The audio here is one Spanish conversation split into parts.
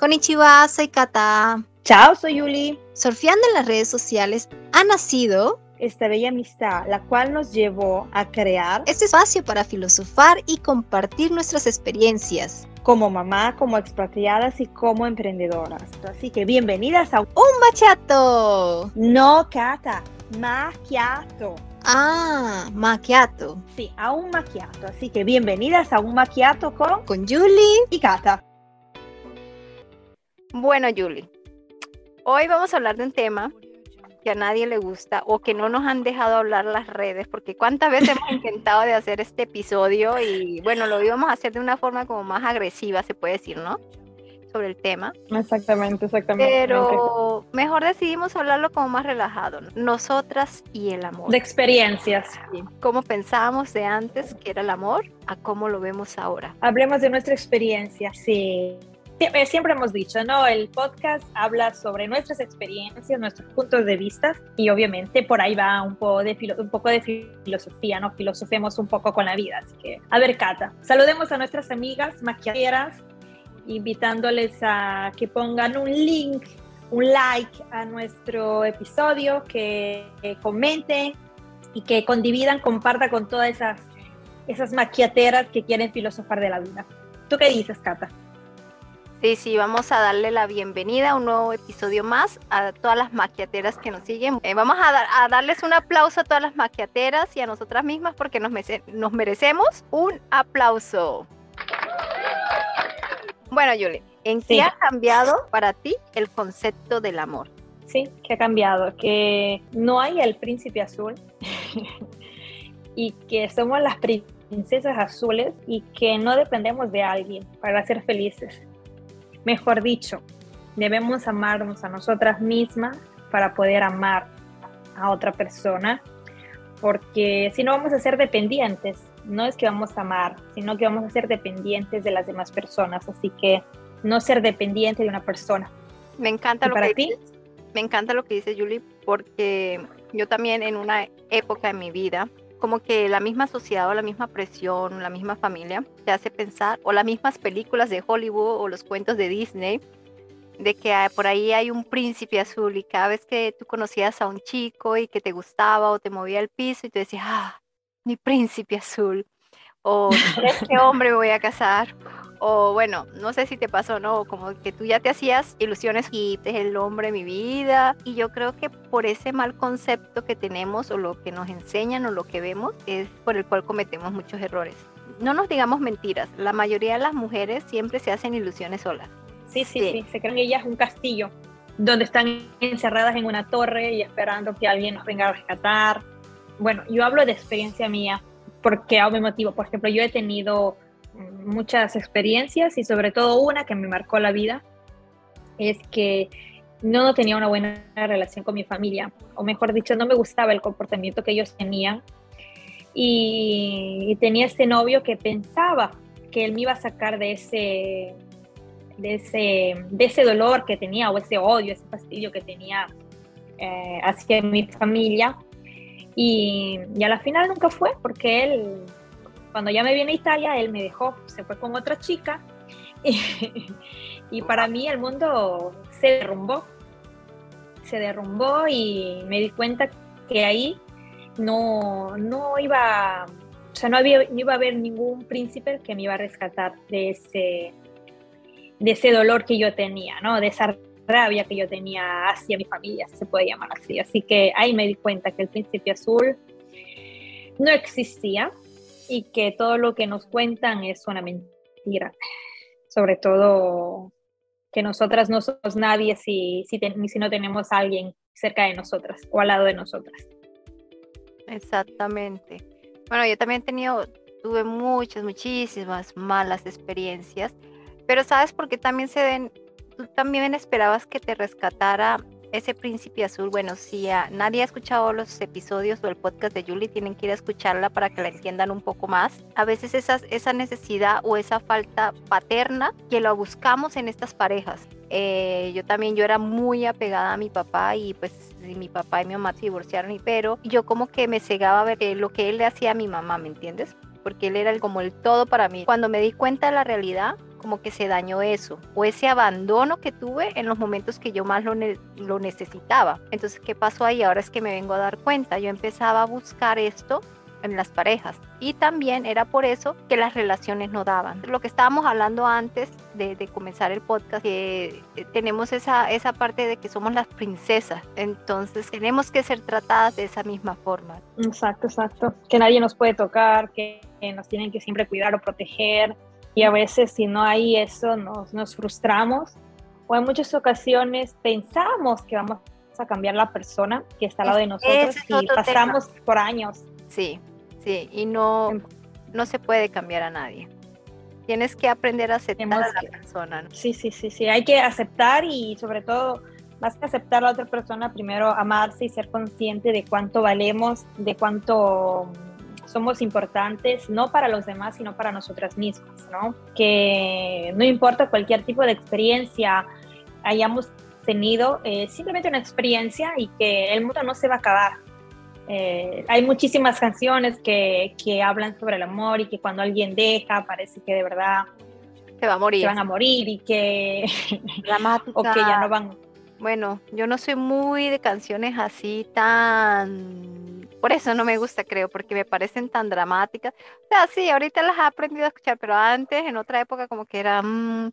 Konnichiwa, soy Kata. Chao, soy Yuli. Surfeando en las redes sociales ha nacido esta bella amistad, la cual nos llevó a crear este espacio para filosofar y compartir nuestras experiencias. Como mamá, como expatriadas y como emprendedoras. Así que bienvenidas a un machato. No, Kata, macchiato. Ah, macchiato. Sí, a un macchiato. Así que bienvenidas a un macchiato con... Con Julie y Kata. Bueno, Julie, hoy vamos a hablar de un tema que a nadie le gusta o que no nos han dejado hablar las redes, porque cuántas veces hemos intentado de hacer este episodio y bueno, lo íbamos a hacer de una forma como más agresiva, se puede decir, ¿no? Sobre el tema. Exactamente, exactamente. Pero mejor decidimos hablarlo como más relajado, nosotras y el amor. De experiencias. Sí. Cómo pensábamos de antes que era el amor a cómo lo vemos ahora. Hablemos de nuestra experiencia, sí siempre hemos dicho, ¿no? El podcast habla sobre nuestras experiencias, nuestros puntos de vista y obviamente por ahí va un poco de, un poco de filosofía, ¿no? Filosofemos un poco con la vida. Así que, a ver, Cata, saludemos a nuestras amigas maquilladoras, invitándoles a que pongan un link, un like a nuestro episodio, que, comenten y que condividan, compartan con todas esas, esas maquiateras que quieren filosofar de la vida. ¿Tú qué dices, Cata? Sí, sí, vamos a darle la bienvenida a un nuevo episodio más a todas las maquiateras que nos siguen. Eh, vamos a, darles un aplauso a todas las maquiateras y a nosotras mismas porque nos, nos merecemos un aplauso. Bueno, Yuli, ¿en qué ha cambiado para ti el concepto del amor? Sí, que ha cambiado, que no hay el príncipe azul y que somos las princesas azules y que no dependemos de alguien para ser felices Mejor dicho, debemos amarnos a nosotras mismas para poder amar a otra persona, porque si no vamos a ser dependientes, no es que vamos a amar, sino que vamos a ser dependientes de las demás personas, así que no ser dependiente de una persona. Me encanta lo que ti? me encanta lo que dice Julie, porque yo también en una época de mi vida como que la misma sociedad o la misma presión, la misma familia te hace pensar, o las mismas películas de Hollywood o los cuentos de Disney, de que por ahí hay un príncipe azul y cada vez que tú conocías a un chico y que te gustaba o te movía el piso y tú decías, ah, mi príncipe azul, o con este hombre voy a casar, o bueno, no sé si te pasó, ¿no? Como que tú ya te hacías ilusiones y este es el hombre de mi vida. Y yo creo que por ese mal concepto que tenemos o lo que nos enseñan o lo que vemos es por el cual cometemos muchos errores. No nos digamos mentiras, la mayoría de las mujeres siempre se hacen ilusiones solas. Sí, sí, sí, se creen ellas un castillo donde están encerradas en una torre y esperando que alguien nos venga a rescatar. Bueno, yo hablo de experiencia mía porque a mi motivo. Por ejemplo, yo he tenido muchas experiencias y sobre todo una que me marcó la vida es que no tenía una buena relación con mi familia, o mejor dicho, no me gustaba el comportamiento que ellos tenían. Y, tenía este novio que pensaba que él me iba a sacar de ese, de ese, de ese dolor que tenía, o ese odio, ese fastidio que tenía eh, hacia mi familia. Y, y a la final nunca fue, porque él cuando ya me vine a Italia, él me dejó, se fue con otra chica y, para mí el mundo se derrumbó. Se derrumbó y me di cuenta que ahí no, no iba, o sea, no, había, no iba a haber ningún príncipe que me iba a rescatar de ese, de ese dolor que yo tenía, ¿no? De esa rabia que yo tenía hacia mi familia, se puede llamar así. Así que ahí me di cuenta que el príncipe azul no existía y que todo lo que nos cuentan es una mentira. Sobre todo que nosotras no somos nadie si, si, si no tenemos a alguien cerca de nosotras o al lado de nosotras. Exactamente. Bueno, yo también he tenido, tuve muchas, muchísimas malas experiencias, pero ¿sabes por qué también se ven? También esperabas que te rescatara ese príncipe azul, bueno, si nadie ha escuchado los episodios o el podcast de Julie, tienen que ir a escucharla para que la entiendan un poco más. A veces esa necesidad o esa falta paterna que lo buscamos en estas parejas. Eh, yo también, yo era muy apegada a mi papá y pues mi papá y mi mamá se divorciaron, y, pero yo como que me cegaba a ver eh, lo que él le hacía a mi mamá, ¿me entiendes? Porque él era como el todo para mí. Cuando me di cuenta de la realidad, como que se dañó eso, o ese abandono que tuve en los momentos que yo más lo, lo necesitaba. Entonces, ¿qué pasó ahí? Ahora es que me vengo a dar cuenta, yo empezaba a buscar esto en las parejas. Y también era por eso que las relaciones no daban. Lo que estábamos hablando antes de, comenzar el podcast, que eh, tenemos esa, esa parte de que somos las princesas, entonces tenemos que ser tratadas de esa misma forma. Exacto, exacto. Que nadie nos puede tocar, que nos tienen que siempre cuidar o proteger. Y a veces si no hay eso nos, nos frustramos o en muchas ocasiones pensamos que vamos a cambiar la persona que está al lado de nosotros y pasamos por años. Sí, Sí, y no, no se puede cambiar a nadie. Tienes que aprender a aceptar a la persona. Sí, sí, sí, sí. Hay que aceptar y sobre todo, más que aceptar a la otra persona, primero amarse y ser consciente de cuánto valemos, de cuánto somos importantes, no para los demás, sino para nosotras mismas, ¿no? Que no importa cualquier tipo de experiencia hayamos tenido, eh, simplemente una experiencia y que el mundo no se va a acabar, eh, hay muchísimas canciones que, que, hablan sobre el amor y que cuando alguien deja parece que de verdad se va a morir. Se van a morir y que o que ya no van. Bueno, yo no soy muy de canciones así tan por eso no me gusta, creo, porque me parecen tan dramáticas. O sea, sí, ahorita las he aprendido a escuchar, pero antes, en otra época, como que era, mm,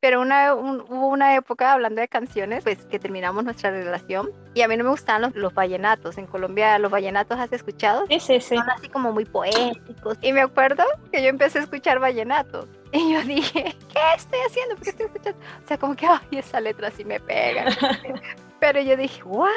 pero una, hubo una época hablando de canciones, pues que terminamos nuestra relación y a mí no me gustaban los, los vallenatos. En Colombia, ¿los vallenatos has escuchado? Sí, sí, sí. Son así como muy poéticos. Y me acuerdo que yo empecé a escuchar vallenatos y yo dije, ¿qué estoy haciendo? ¿Por qué estoy escuchando? O sea, como que, ay, esa letra sí me pega. Pero yo dije, ¿what?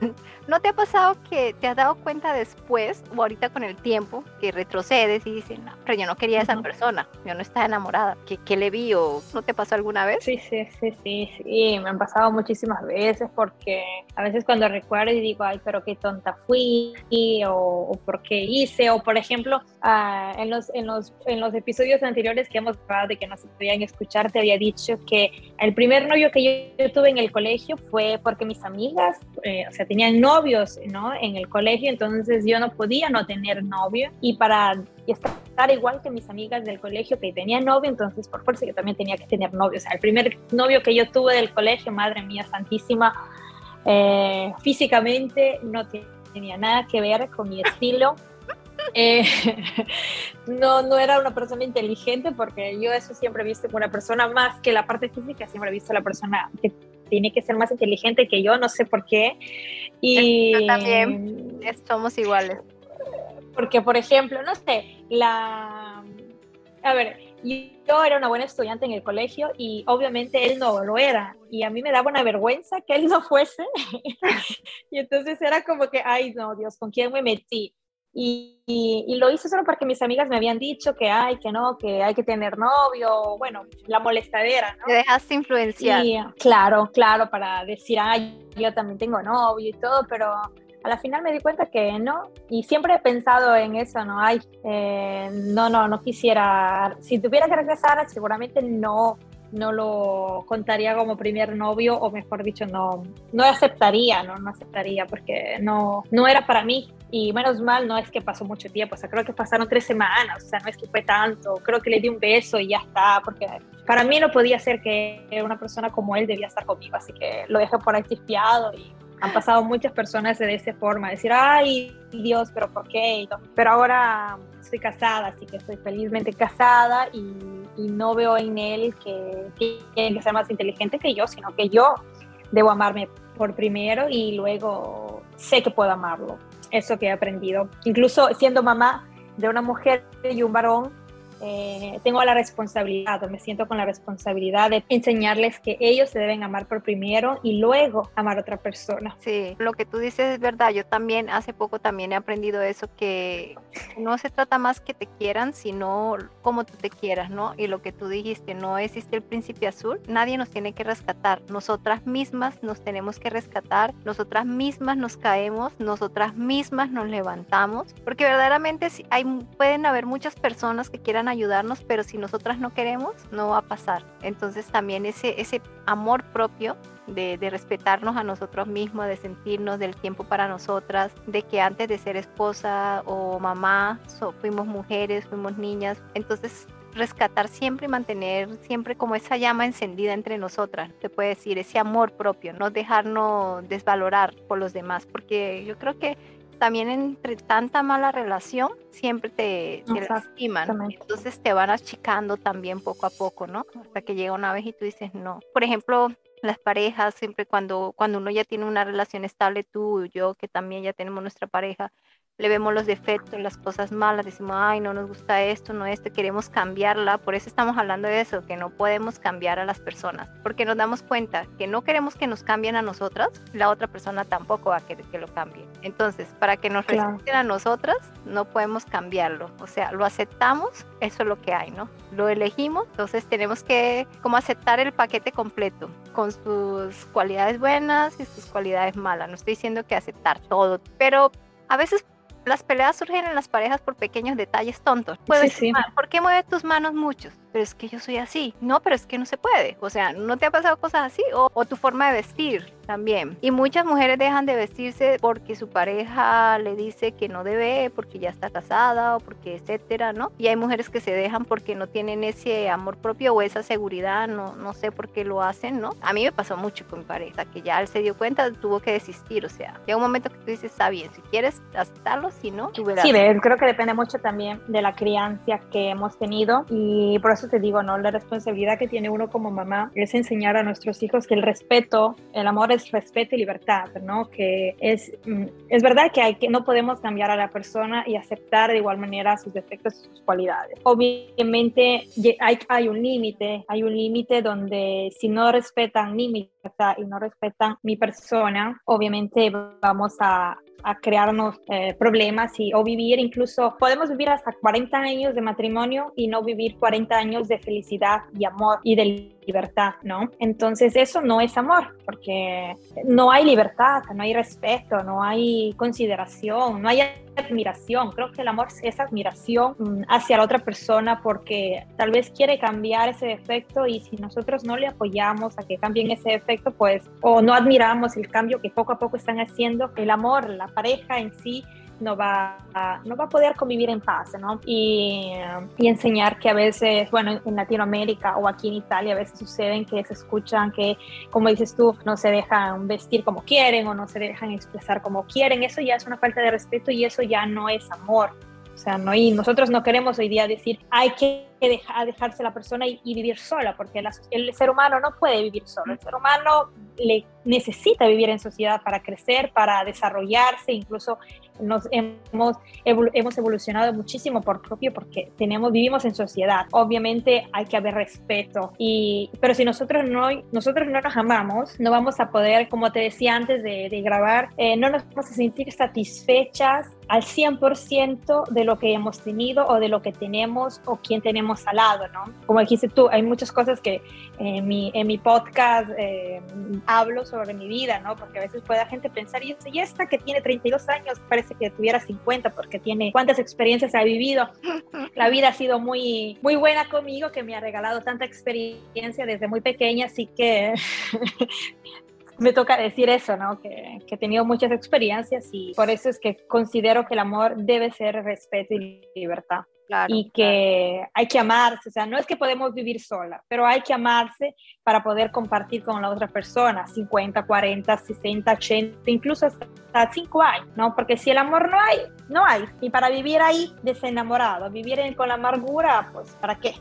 ¿No te ha pasado que te has dado cuenta después o ahorita con el tiempo que retrocedes y dices, no, pero yo no quería a esa persona, yo no estaba enamorada? ¿Qué, ¿Qué, le vi o no te pasó alguna vez? Sí, sí, sí, sí, sí, me han pasado muchísimas veces porque a veces cuando recuerdo y digo, ay, pero qué tonta fui o, o por qué hice, o por ejemplo, uh, en, los, en, los, en los episodios anteriores que hemos hablado de que no se podían escuchar, te había dicho que el primer novio que yo, yo tuve en el colegio fue porque mis amigas, eh, o sea, tenían no novios, ¿no? En el colegio, entonces yo no podía no tener novio y para estar igual que mis amigas del colegio que tenían novio, entonces por fuerza yo también tenía que tener novio. O sea, el primer novio que yo tuve del colegio, madre mía santísima, eh, físicamente no tenía nada que ver con mi estilo. Eh, no, no era una persona inteligente porque yo eso siempre he visto como una persona más que la parte física, siempre he visto la persona que tiene que ser más inteligente que yo, no sé por qué. Y yo también, somos iguales. Porque, por ejemplo, no sé, la... A ver, yo era una buena estudiante en el colegio y obviamente él no lo era. Y a mí me daba una vergüenza que él no fuese. y entonces era como que, ay, no, Dios, ¿con quién me metí? Y, y, lo hice solo porque mis amigas me habían dicho que hay, que no, que hay que tener novio, bueno, la molestadera, ¿no? Te dejaste influenciar. claro, claro, para decir, ay, yo también tengo novio y todo, pero a la final me di cuenta que no, y siempre he pensado en eso, ¿no? Ay, eh, no, no, no quisiera, si tuviera que regresar, seguramente no, no lo contaría como primer novio, o mejor dicho, no, no aceptaría, ¿no? No aceptaría, porque no, no era para mí y menos mal no es que pasó mucho tiempo, o sea, creo que pasaron tres semanas, o sea, no es que fue tanto, creo que le di un beso y ya está, porque para mí no podía ser que una persona como él debía estar conmigo, así que lo dejé por ahí chispeado y han pasado muchas personas de esa forma, decir, ay Dios, pero ¿por qué? Pero ahora estoy casada, así que estoy felizmente casada y, no veo en él que, que tiene que ser más inteligente que yo, sino que yo debo amarme por primero y luego sé que puedo amarlo eso que he aprendido. Incluso siendo mamá de una mujer y un varón, eh, tengo la responsabilidad, o me siento con la responsabilidad de enseñarles que ellos se deben amar por primero y luego amar a otra persona. Sí, lo que tú dices es verdad. Yo también hace poco también he aprendido eso que no se trata más que te quieran, sino como tú te quieras, ¿no? Y lo que tú dijiste, no existe el príncipe azul. Nadie nos tiene que rescatar. Nosotras mismas nos tenemos que rescatar. Nosotras mismas nos caemos. Nosotras mismas nos levantamos. Porque verdaderamente hay, pueden haber muchas personas que quieran ayudarnos, pero si nosotras no queremos, no va a pasar. Entonces también ese, ese amor propio de, respetarnos a nosotros mismos, de sentirnos del tiempo para nosotras, de que antes de ser esposa o mamá fuimos mujeres, fuimos niñas. Entonces rescatar siempre y mantener siempre como esa llama encendida entre nosotras, se puede decir, ese amor propio, no dejarnos desvalorar por los demás, porque yo creo que también entre tanta mala relación siempre te, te lastiman, entonces te van achicando también poco a poco, ¿no? Hasta que llega una vez y tú dices no. Por ejemplo, las parejas, siempre cuando, cuando uno ya tiene una relación estable, tú y yo, que también ya tenemos nuestra pareja, le vemos los defectos, las cosas malas, decimos, ay, no nos gusta esto, no esto, queremos cambiarla. Por eso estamos hablando de eso, que no podemos cambiar a las personas, porque nos damos cuenta que no queremos que nos cambien a nosotras, la otra persona tampoco va a querer que lo cambie. Entonces, para que nos respeten a nosotras, no podemos cambiarlo. O sea, lo aceptamos, eso es lo que hay, ¿no? Lo elegimos, entonces tenemos que como aceptar el paquete completo, con sus cualidades buenas y sus cualidades malas. No estoy diciendo que aceptar todo, pero a veces las peleas surgen en las parejas por pequeños detalles tontos. ¿Por qué mueve tus manos muchos? Pero es que yo soy así. No, pero es que no se puede. O sea, ¿no te ha pasado cosas así? O, tu forma de vestir también. Y muchas mujeres dejan de vestirse porque su pareja le dice que no debe, porque ya está casada o porque etcétera, ¿no? Y hay mujeres que se dejan porque no tienen ese amor propio o esa seguridad, no, no sé por qué lo hacen, ¿no? A mí me pasó mucho con mi pareja, que ya él se dio cuenta, tuvo que desistir, o sea, llega un momento que tú dices, está bien, si quieres aceptarlo, si no, tú verás. Sí, creo que depende mucho también de la crianza que hemos tenido y por eso te digo, ¿no? La responsabilidad que tiene uno como mamá es enseñar a nuestros hijos que el respeto, el amor es respeto y libertad, ¿no? Que es, mm, es verdad que, hay que no podemos cambiar a la persona y aceptar de igual manera sus defectos y sus cualidades. Obviamente hay, hay un límite, hay un límite donde si no respetan mi y no respetan mi persona, obviamente vamos a, a crearnos eh, problemas y, o vivir incluso, podemos vivir hasta 40 años de matrimonio y no vivir 40 años de felicidad y amor y de libertad, ¿no? Entonces eso no es amor, porque no hay libertad, no hay respeto, no hay consideración, no hay admiración. Creo que el amor es admiración mm, hacia la otra persona porque tal vez quiere cambiar ese defecto y si nosotros no le apoyamos a que cambien ese defecto, pues, o no admiramos el cambio que poco a poco están haciendo, el amor, la pareja en sí no va, a, no va a poder convivir en paz, ¿no? Y, y, enseñar que a veces, bueno, en Latinoamérica o aquí en Italia a veces suceden que se escuchan que, como dices tú, no se dejan vestir como quieren o no se dejan expresar como quieren. Eso ya es una falta de respeto y eso ya no es amor. O sea, no, y nosotros no queremos hoy día decir hay que dejar, dejarse la persona y, vivir sola, porque el ser humano no puede vivir solo. El ser humano le necesita vivir en sociedad para crecer, para desarrollarse, incluso nos hemos, hemos evolucionado muchísimo por propio porque tenemos, vivimos en sociedad. Obviamente hay que haber respeto, y, pero si nosotros no, nosotros no nos amamos, no vamos a poder, como te decía antes de, de grabar, eh, no nos vamos a sentir satisfechas al 100% de lo que hemos tenido o de lo que tenemos o quien tenemos al lado, ¿no? Como dijiste tú, hay muchas cosas que en mi, en mi podcast eh, hablo sobre mi vida, ¿no? Porque a veces puede la gente pensar, y, y esta que tiene 32 años parece que tuviera 50 porque tiene cuántas experiencias ha vivido. La vida ha sido muy, muy buena conmigo, que me ha regalado tanta experiencia desde muy pequeña, así que me toca decir eso, ¿no? Que, que, he tenido muchas experiencias y por eso es que considero que el amor debe ser respeto y libertad. Y que hay que amarse, o sea, no es que podemos vivir sola, pero hay que amarse para poder compartir con la otra persona, 50, 40, 60, 80, incluso hasta 5 años, ¿no? Porque si el amor no hay, no hay. Y para vivir ahí desenamorado, vivir con la amargura, pues ¿para qué?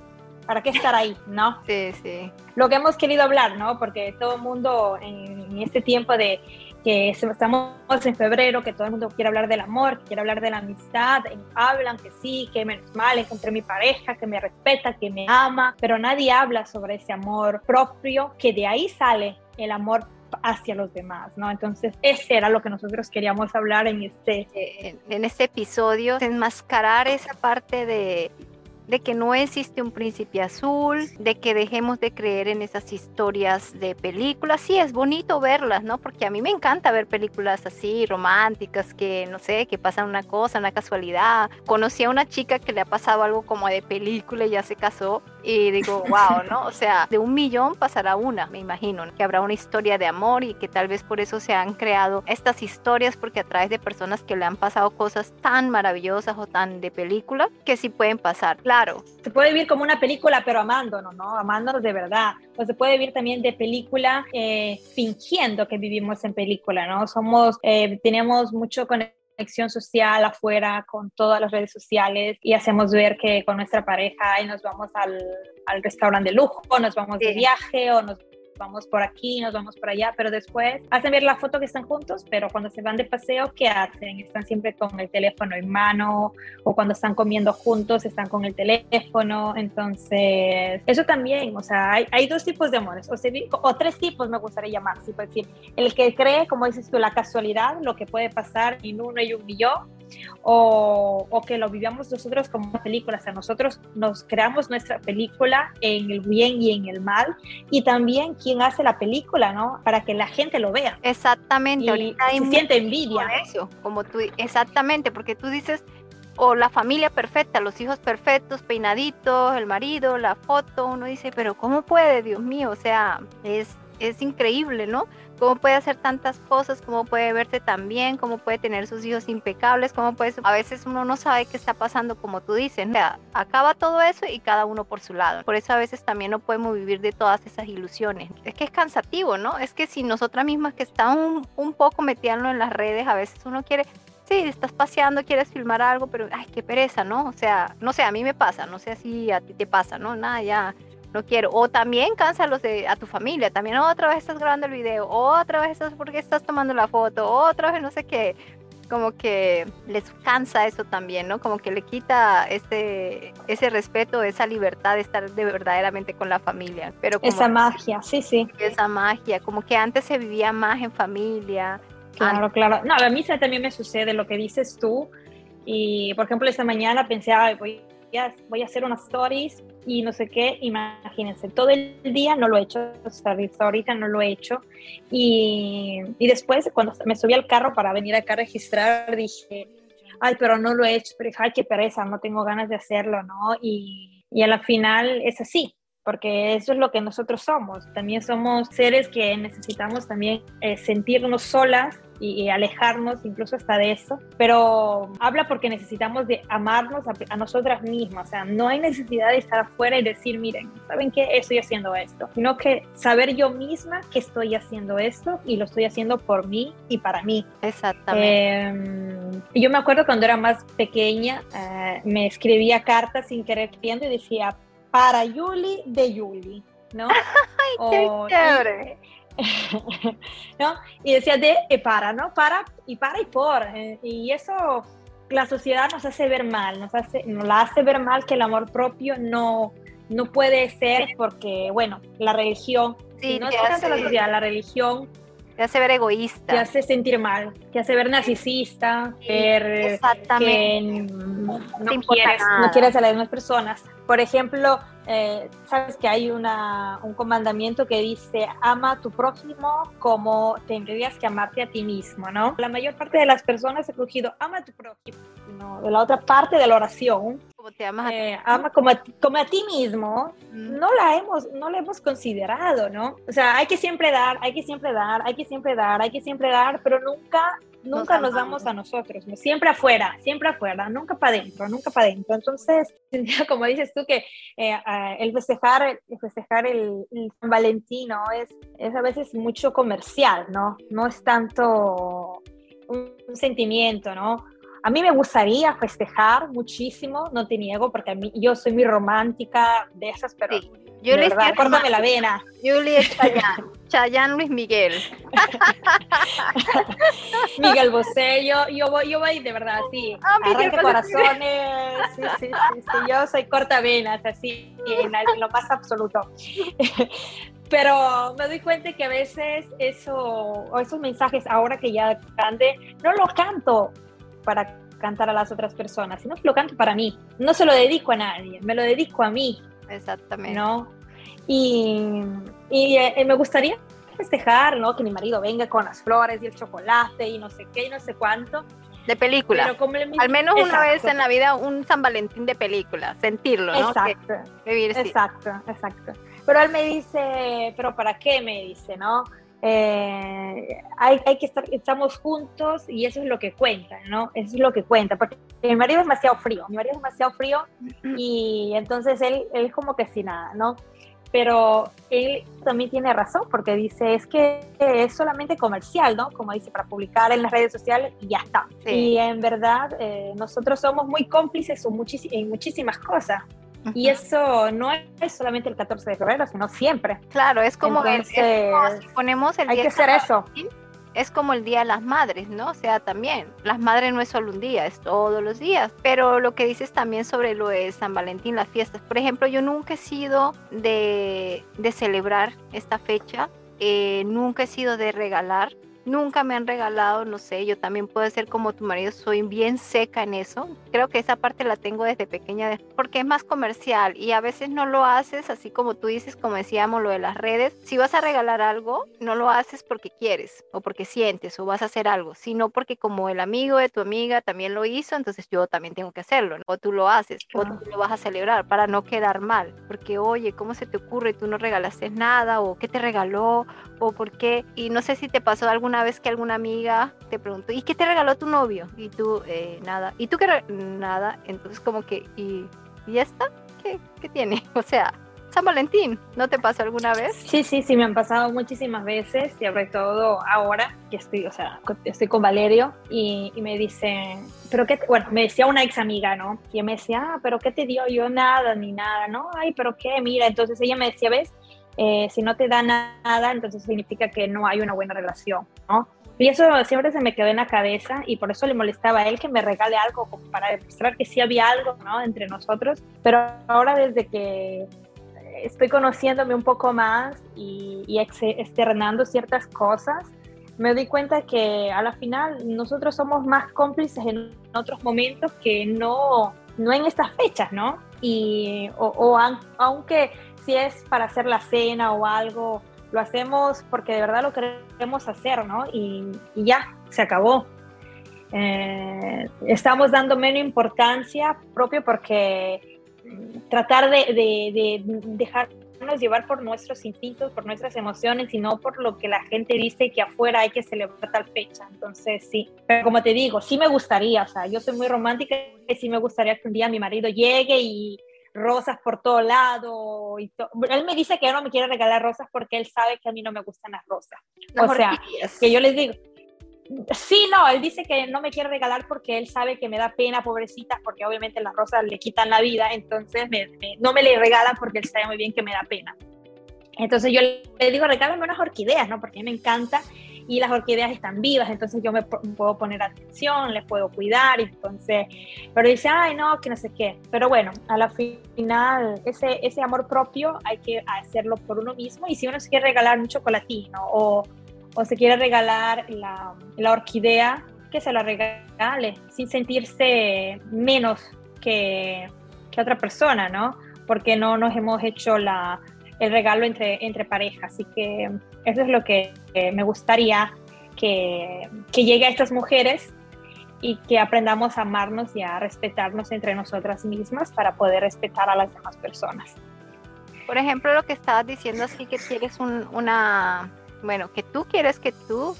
¿Para qué estar ahí, no? Sí, sí. Lo que hemos querido hablar, ¿no? Porque todo el mundo en, este tiempo de que estamos en febrero, que todo el mundo quiere hablar del amor, que quiere hablar de la amistad, hablan que sí, que menos mal, encontré mi pareja, que me respeta, que me ama, pero nadie habla sobre ese amor propio, que de ahí sale el amor hacia los demás, ¿no? Entonces, ese era lo que nosotros queríamos hablar en este... En, en este episodio, enmascarar esa parte de de que no existe un príncipe azul, de que dejemos de creer en esas historias de películas. Sí, es bonito verlas, ¿no? Porque a mí me encanta ver películas así, románticas, que no sé, que pasan una cosa, una casualidad. Conocí a una chica que le ha pasado algo como de película y ya se casó y digo, wow, ¿no? O sea, de un millón pasará una, me imagino, que habrá una historia de amor y que tal vez por eso se han creado estas historias porque a través de personas que le han pasado cosas tan maravillosas o tan de película que sí pueden pasar, claro. Se puede vivir como una película pero amándonos, ¿no? Amándonos de verdad. O se puede vivir también de película eh, fingiendo que vivimos en película, ¿no? Somos, eh, tenemos mucho con conexión social afuera con todas las redes sociales y hacemos ver que con nuestra pareja y nos vamos al, al restaurante de lujo, nos vamos de viaje o nos vamos por aquí, nos vamos por allá, pero después hacen ver la foto que están juntos, pero cuando se van de paseo, ¿qué hacen? Están siempre con el teléfono en mano o cuando están comiendo juntos están con el teléfono, entonces eso también, o sea, hay, hay dos tipos de amores, o, o tres tipos me gustaría llamar, si puedo decir, el que cree, como dices tú, la casualidad, lo que puede pasar en uno y un millón, o, o, que lo vivamos nosotros como una película, o sea, nosotros nos creamos nuestra película en el bien y en el mal, y también quién hace la película, ¿no? Para que la gente lo vea. Exactamente, y ahorita se siente envidia. Eso, como tú, exactamente, porque tú dices, o la familia perfecta, los hijos perfectos, peinaditos, el marido, la foto, uno dice, pero ¿cómo puede, Dios mío? O sea, es, es increíble, ¿no? cómo puede hacer tantas cosas, cómo puede verse tan bien, cómo puede tener sus hijos impecables, cómo puede... A veces uno no sabe qué está pasando, como tú dices. O sea, acaba todo eso y cada uno por su lado. Por eso a veces también no podemos vivir de todas esas ilusiones. Es que es cansativo, ¿no? Es que si nosotras mismas que estamos un, poco metiendo en las redes, a veces uno quiere sí, estás paseando, quieres filmar algo, pero ay, qué pereza, ¿no? O sea, no sé, a mí me pasa, no sé si a ti te pasa, ¿no? Nada, ya no quiero. O también cánsalos de, a tu familia, también otra vez estás grabando el video, otra vez estás porque estás tomando la foto, otra vez no sé qué. Como que les cansa eso también, ¿no? Como que le quita ese, ese respeto, esa libertad de estar de verdaderamente con la familia. Pero esa magia, sí, sí. Esa magia, como que antes se vivía más en familia. Claro, claro. No, a mí también me sucede lo que dices tú. Y, por ejemplo, esta mañana pensé, Ay, voy voy a hacer unas stories y no sé qué, imagínense, todo el día no lo he hecho, hasta ahorita no lo he hecho. Y, y después, cuando me subí al carro para venir acá a registrar, dije, ay, pero no lo he hecho, pero dije, ay, qué pereza, no tengo ganas de hacerlo, ¿no? Y, y a la final es así, porque eso es lo que nosotros somos. También somos seres que necesitamos también eh, sentirnos solas y, alejarnos incluso hasta de eso, pero habla porque necesitamos de amarnos a, nosotras mismas, o sea, no hay necesidad de estar afuera y decir, miren, ¿saben qué? Estoy haciendo esto, sino que saber yo misma que estoy haciendo esto y lo estoy haciendo por mí y para mí. Exactamente. Eh, yo me acuerdo cuando era más pequeña, eh, me escribía cartas sin querer viendo y decía, para Yuli de Yuli, ¿no? ¡Ay, qué chévere! ¿no? Y decía de y para, ¿no? Para y para y por. Eh, y eso la sociedad nos hace ver mal, nos, hace, nos la hace ver mal que el amor propio no, no puede ser porque, bueno, la religión, sí, no es tanto la sociedad, la religión te hace ver egoísta. Te hace sentir mal, te hace ver narcisista, ver que no, quieres, no quieres a las demás personas. Por ejemplo, eh, sabes que hay una, un comandamiento que dice ama a tu prójimo como tendrías que amarte a ti mismo, ¿no? La mayor parte de las personas ha cogido ama a tu prójimo, ¿no? de la otra parte de la oración. Como te amas a eh, ama como a, como a ti mismo, no la hemos, no la hemos considerado, ¿no? O sea, hay que siempre dar, hay que siempre dar, hay que siempre dar, hay que siempre dar, pero nunca nunca nos, damos a nosotros, siempre afuera, siempre afuera, nunca para adentro, nunca para adentro. Entonces, como dices tú, que eh, el festejar, el, festejar el, San Valentino es, es a veces mucho comercial, ¿no? No es tanto un, sentimiento, ¿no? A mí me gustaría festejar muchísimo, no te niego, porque a mí, yo soy muy romántica de esas, pero yo le verdad, córtame la vena. Julie Chayán. Chayán Luis Miguel. Miguel Bosé, yo, yo, voy, yo voy de verdad, sí. Ah, Miguel corazones. Sí, sí, sí, sí, Yo soy corta venas, así, en, lo más absoluto. Pero me doy cuenta que a veces eso, esos mensajes, ahora que ya grande, no lo canto para cantar a las otras personas, sino que lo canto para mí. No se lo dedico a nadie, me lo dedico a mí. Exactamente. ¿No? Y, y eh, me gustaría festejar, ¿no? Que mi marido venga con las flores y el chocolate y no sé qué y no sé cuánto. De película. Al menos una vez en la vida un San Valentín de película, sentirlo, ¿no? Exacto. Exacto, exacto. Pero él me dice, pero ¿para qué? Me dice, ¿no? Eh, hay, hay, que estar, estamos juntos y eso es lo que cuenta, ¿no? Eso es lo que cuenta, porque mi marido es demasiado frío, mi marido es demasiado frío y entonces él, él como que sin nada, ¿no? Pero él también tiene razón porque dice, es que es solamente comercial, ¿no? Como dice, para publicar en las redes sociales y ya está. Y en verdad eh, nosotros somos muy cómplices en muchísimas cosas. Y eso no es solamente el 14 de febrero, sino siempre. Claro, es como, el, ponemos el hay que hacer eso. Es como el Día de las Madres, ¿no? O sea, también, las madres no es solo un día, es todos los días. Pero lo que dices también sobre lo de San Valentín, las fiestas. Por ejemplo, yo nunca he sido de, de celebrar esta fecha, eh, nunca he sido de regalar nunca me han regalado, no sé, yo también puedo ser como tu marido, soy bien seca en eso. Creo que esa parte la tengo desde pequeña porque es más comercial y a veces no lo haces así como tú dices, como decíamos lo de las redes. Si vas a regalar algo, no lo haces porque quieres o porque sientes o vas a hacer algo, sino porque como el amigo de tu amiga también lo hizo, entonces yo también tengo que hacerlo. O tú lo haces o tú lo vas a celebrar para no quedar mal. Porque oye, ¿cómo se te ocurre? Tú no regalaste nada o qué te regaló o por qué. Y no sé si te pasó alguna una vez que alguna amiga te preguntó, ¿y qué te regaló tu novio? Y tú, eh, nada. ¿Y tú qué? Nada. Entonces como que, ¿y, ¿y esta? ¿Qué, ¿Qué tiene? O sea, San Valentín, ¿no te pasó alguna vez? Sí, sí, sí, me han pasado muchísimas veces, y sobre todo ahora que estoy, o sea, estoy con Valerio y, y, me dice, pero qué, bueno, me decía una ex amiga, ¿no? Y me decía, ah, pero ¿qué te dio? Yo nada, ni nada, ¿no? Ay, pero qué, mira, entonces ella me decía, ¿ves? Eh, si no te da nada, entonces significa que no hay una buena relación, ¿no? Y eso siempre se me quedó en la cabeza y por eso le molestaba a él que me regale algo como para demostrar que sí había algo, ¿no? Entre nosotros. Pero ahora desde que estoy conociéndome un poco más y, y externando ciertas cosas, me doy cuenta que a la final nosotros somos más cómplices en otros momentos que no, no en estas fechas, ¿no? Y, o, o aunque si es para hacer la cena o algo, lo hacemos porque de verdad lo queremos hacer, ¿no? Y, ya, se acabó. Eh, estamos dando menos importancia propio porque mm, tratar de, dejarnos llevar por nuestros instintos, por nuestras emociones y no por lo que la gente dice que afuera hay que celebrar tal fecha. Entonces, sí, pero como te digo, sí me gustaría, o sea, yo soy muy romántica y sí me gustaría que un día mi marido llegue y rosas por todo lado. Y él me dice que no me quiere regalar rosas porque él sabe que a mí no me gustan las rosas. o sea, que yo les digo, sí, no, él dice que no me quiere regalar porque él sabe que me da pena, pobrecita, porque obviamente las rosas le quitan la vida, entonces no me le regala porque él sabe muy bien que me da pena. Entonces yo le digo, regálame unas orquídeas, ¿no? Porque a mí me encanta y las orquídeas están vivas, entonces yo me puedo poner atención, les puedo cuidar, entonces, pero dice, ay, no, que no sé qué. Pero bueno, a la final, ese, ese amor propio hay que hacerlo por uno mismo y si uno se quiere regalar un chocolatino o, o se quiere regalar la, la orquídea, que se la regale sin sentirse menos que, que otra persona, ¿no? Porque no nos hemos hecho la, el regalo entre, entre parejas. Así que eso es lo que me gustaría que, que llegue a estas mujeres y que aprendamos a amarnos y a respetarnos entre nosotras mismas para poder respetar a las demás personas. Por ejemplo, lo que estabas diciendo así que quieres una, bueno, que tú quieres que tu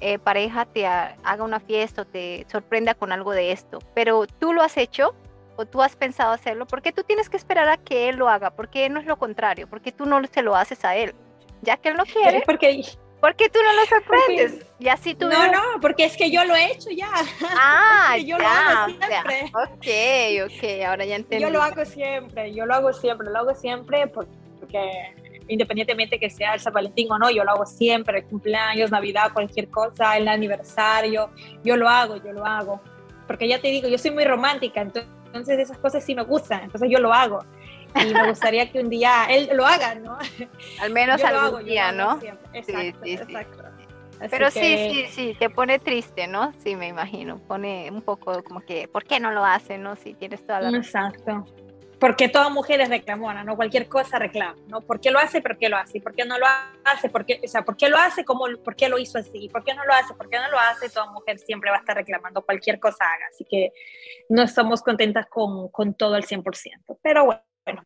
eh, pareja te haga una fiesta o te sorprenda con algo de esto, pero tú lo has hecho o tú has pensado hacerlo, ¿por qué tú tienes que esperar a que él lo haga? ¿Por qué no es lo contrario? ¿Por qué tú no se lo haces a él? Ya que él no quiere. Porque ¿Por qué tú no lo sorprendes? y así tú no, no, porque es que yo lo he hecho ya. Ah, yo lo hago siempre. ok, ok, ahora ya entendí. Yo lo hago siempre, yo lo hago siempre, lo hago siempre porque independientemente que sea el San Valentín o no, yo lo hago siempre, el cumpleaños, Navidad, cualquier cosa, el aniversario, yo lo hago, yo lo hago. Porque ya te digo, yo soy muy romántica, entonces entonces esas cosas sí me gustan, entonces yo lo hago. Y me gustaría que un día él lo haga, ¿no? Al menos algún día, ¿no? Exacto, sí, sí, exacto. Pero sí, sí, sí, te pone triste, ¿no? Sí, me imagino. Pone un poco como que, ¿por qué no lo hace, no? Si tienes toda la... Exacto. Porque toda mujer es reclamona, ¿no? Cualquier cosa reclama, ¿no? ¿Por qué lo hace? ¿Por qué lo hace? ¿Por qué no lo hace? ¿Por qué, o sea, ¿por qué lo hace? ¿Cómo, ¿Por qué lo hizo así? ¿Por qué no lo hace? ¿Por qué no lo hace? Toda mujer siempre va a estar reclamando cualquier cosa haga, así que no estamos contentas con, con todo al 100%. Pero bueno,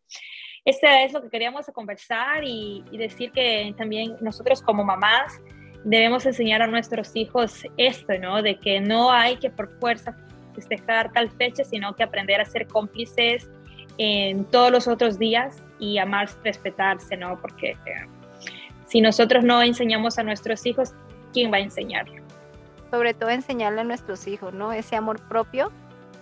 este es lo que queríamos conversar y, y decir que también nosotros como mamás debemos enseñar a nuestros hijos esto, ¿no? De que no hay que por fuerza festejar tal fecha, sino que aprender a ser cómplices en todos los otros días y amarse, respetarse, ¿no? Porque eh, si nosotros no enseñamos a nuestros hijos, ¿quién va a enseñarlo? Sobre todo enseñarle a nuestros hijos, ¿no? Ese amor propio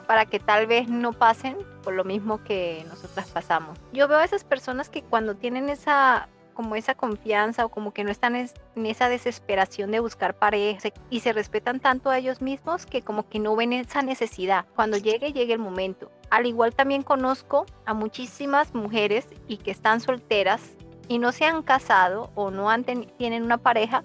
para que tal vez no pasen por lo mismo que nosotras pasamos. Yo veo a esas personas que cuando tienen esa como esa confianza o como que no están en esa desesperación de buscar pareja y se respetan tanto a ellos mismos que como que no ven esa necesidad. Cuando llegue, llegue el momento. Al igual también conozco a muchísimas mujeres y que están solteras y no se han casado o no han tienen una pareja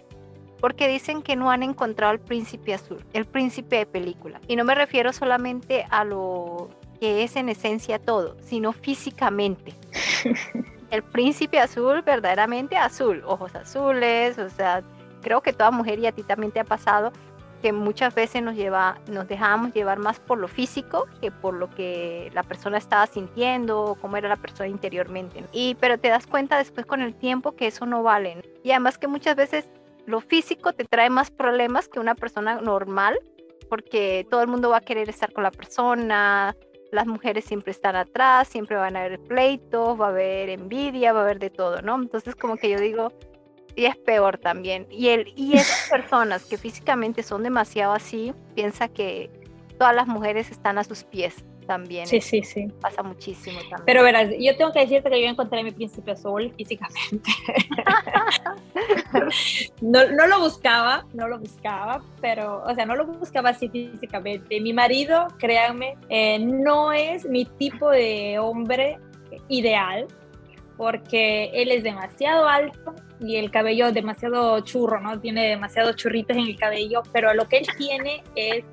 porque dicen que no han encontrado al príncipe azul, el príncipe de película. Y no me refiero solamente a lo que es en esencia todo, sino físicamente. el príncipe azul, verdaderamente azul, ojos azules, o sea, creo que toda mujer y a ti también te ha pasado que muchas veces nos lleva, nos dejábamos llevar más por lo físico que por lo que la persona estaba sintiendo o cómo era la persona interiormente. Y pero te das cuenta después con el tiempo que eso no vale. Y además que muchas veces lo físico te trae más problemas que una persona normal, porque todo el mundo va a querer estar con la persona, las mujeres siempre están atrás, siempre van a haber pleitos, va a haber envidia, va a haber de todo, ¿no? Entonces como que yo digo, y es peor también. Y, el, y esas personas que físicamente son demasiado así, piensa que todas las mujeres están a sus pies también. Sí, sí, sí. Pasa muchísimo también. Pero verás, yo tengo que decirte que yo encontré mi príncipe azul físicamente. no, no, lo buscaba, no lo buscaba, pero, o sea, no lo buscaba así físicamente. Mi marido, créanme, eh, no es mi tipo de hombre ideal porque él es demasiado alto y el cabello demasiado churro, ¿no? Tiene demasiados churritos en el cabello, pero lo que él tiene es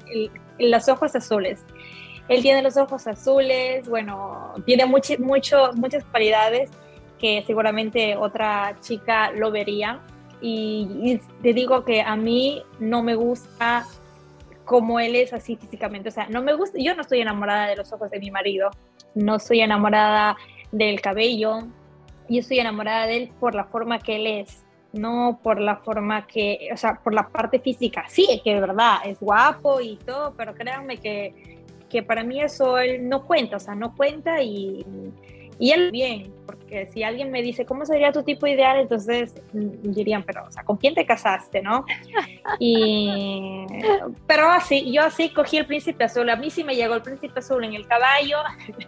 los ojos azules. Él tiene los ojos azules, bueno, tiene mucho, mucho, muchas cualidades que seguramente otra chica lo vería. Y, te digo que a mí no me gusta como él es así físicamente. O sea, no me gusta, yo no estoy enamorada de los ojos de mi marido, no estoy enamorada del cabello, yo estoy enamorada de él por la forma que él es, no por la forma que, o sea, por la parte física. Sí, que de verdad es guapo y todo, pero créanme que que para mí eso él no cuenta, o sea, no cuenta y, y él bien, porque si alguien me dice, ¿cómo sería tu tipo ideal? Entonces mm, dirían, pero, o sea, ¿con quién te casaste, no? Y, pero así, yo así cogí el príncipe azul, a mí sí me llegó el príncipe azul en el caballo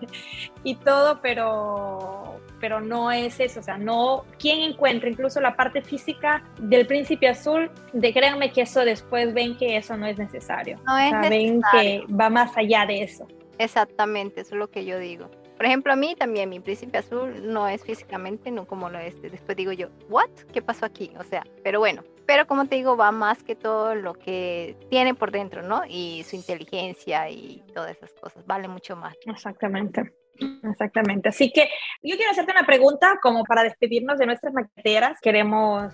y todo, pero, pero no es eso, o sea, no, ¿quién encuentra incluso la parte física del príncipe azul? De créanme que eso después ven que eso no es necesario. No es ven que va más allá de eso. Exactamente, eso es lo que yo digo. Por ejemplo, a mí también mi príncipe azul no es físicamente, no como lo es. Después digo yo, ¿what? ¿Qué pasó aquí? O sea, pero bueno, pero como te digo, va más que todo lo que tiene por dentro, ¿no? Y su inteligencia y todas esas cosas, vale mucho más. Exactamente. Exactamente. Así que yo quiero hacerte una pregunta como para despedirnos de nuestras maqueteras. Queremos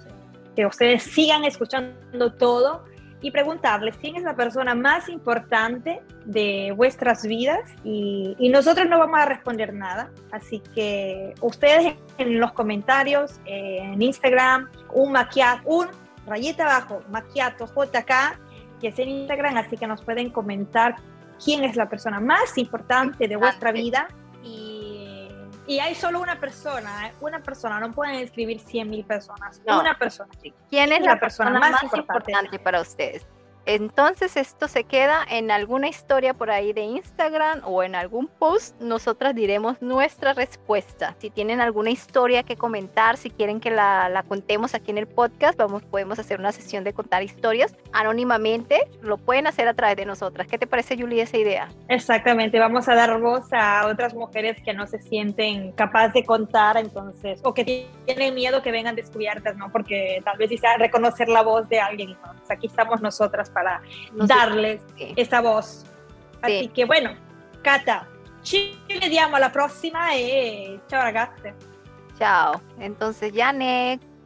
que ustedes sigan escuchando todo y preguntarles quién es la persona más importante de vuestras vidas y, nosotros no vamos a responder nada. Así que ustedes en los comentarios, en Instagram, un maquiato, un rayita abajo, maquiato JK, que es en Instagram, así que nos pueden comentar quién es la persona más importante de vuestra vida y hay solo una persona, ¿eh? una persona, no pueden escribir 100 mil personas, una persona. ¿Quién es la, persona, más, importante para ustedes? Entonces esto se queda en alguna historia por ahí de Instagram o en algún post. Nosotras diremos nuestra respuesta. Si tienen alguna historia que comentar, si quieren que la, contemos aquí en el podcast, vamos, podemos hacer una sesión de contar historias anónimamente. Lo pueden hacer a través de nosotras. ¿Qué te parece, Julie, esa idea? Exactamente. Vamos a dar voz a otras mujeres que no se sienten capaces de contar, entonces, o que tienen miedo que vengan descubiertas, ¿no? Porque tal vez quizá reconocer la voz de alguien. Entonces, aquí estamos nosotras para Nos darles esa voz. Así que bueno, Cata, ci vediamo alla prossima e eh, ciao ragazze. Ciao, entonces Janek.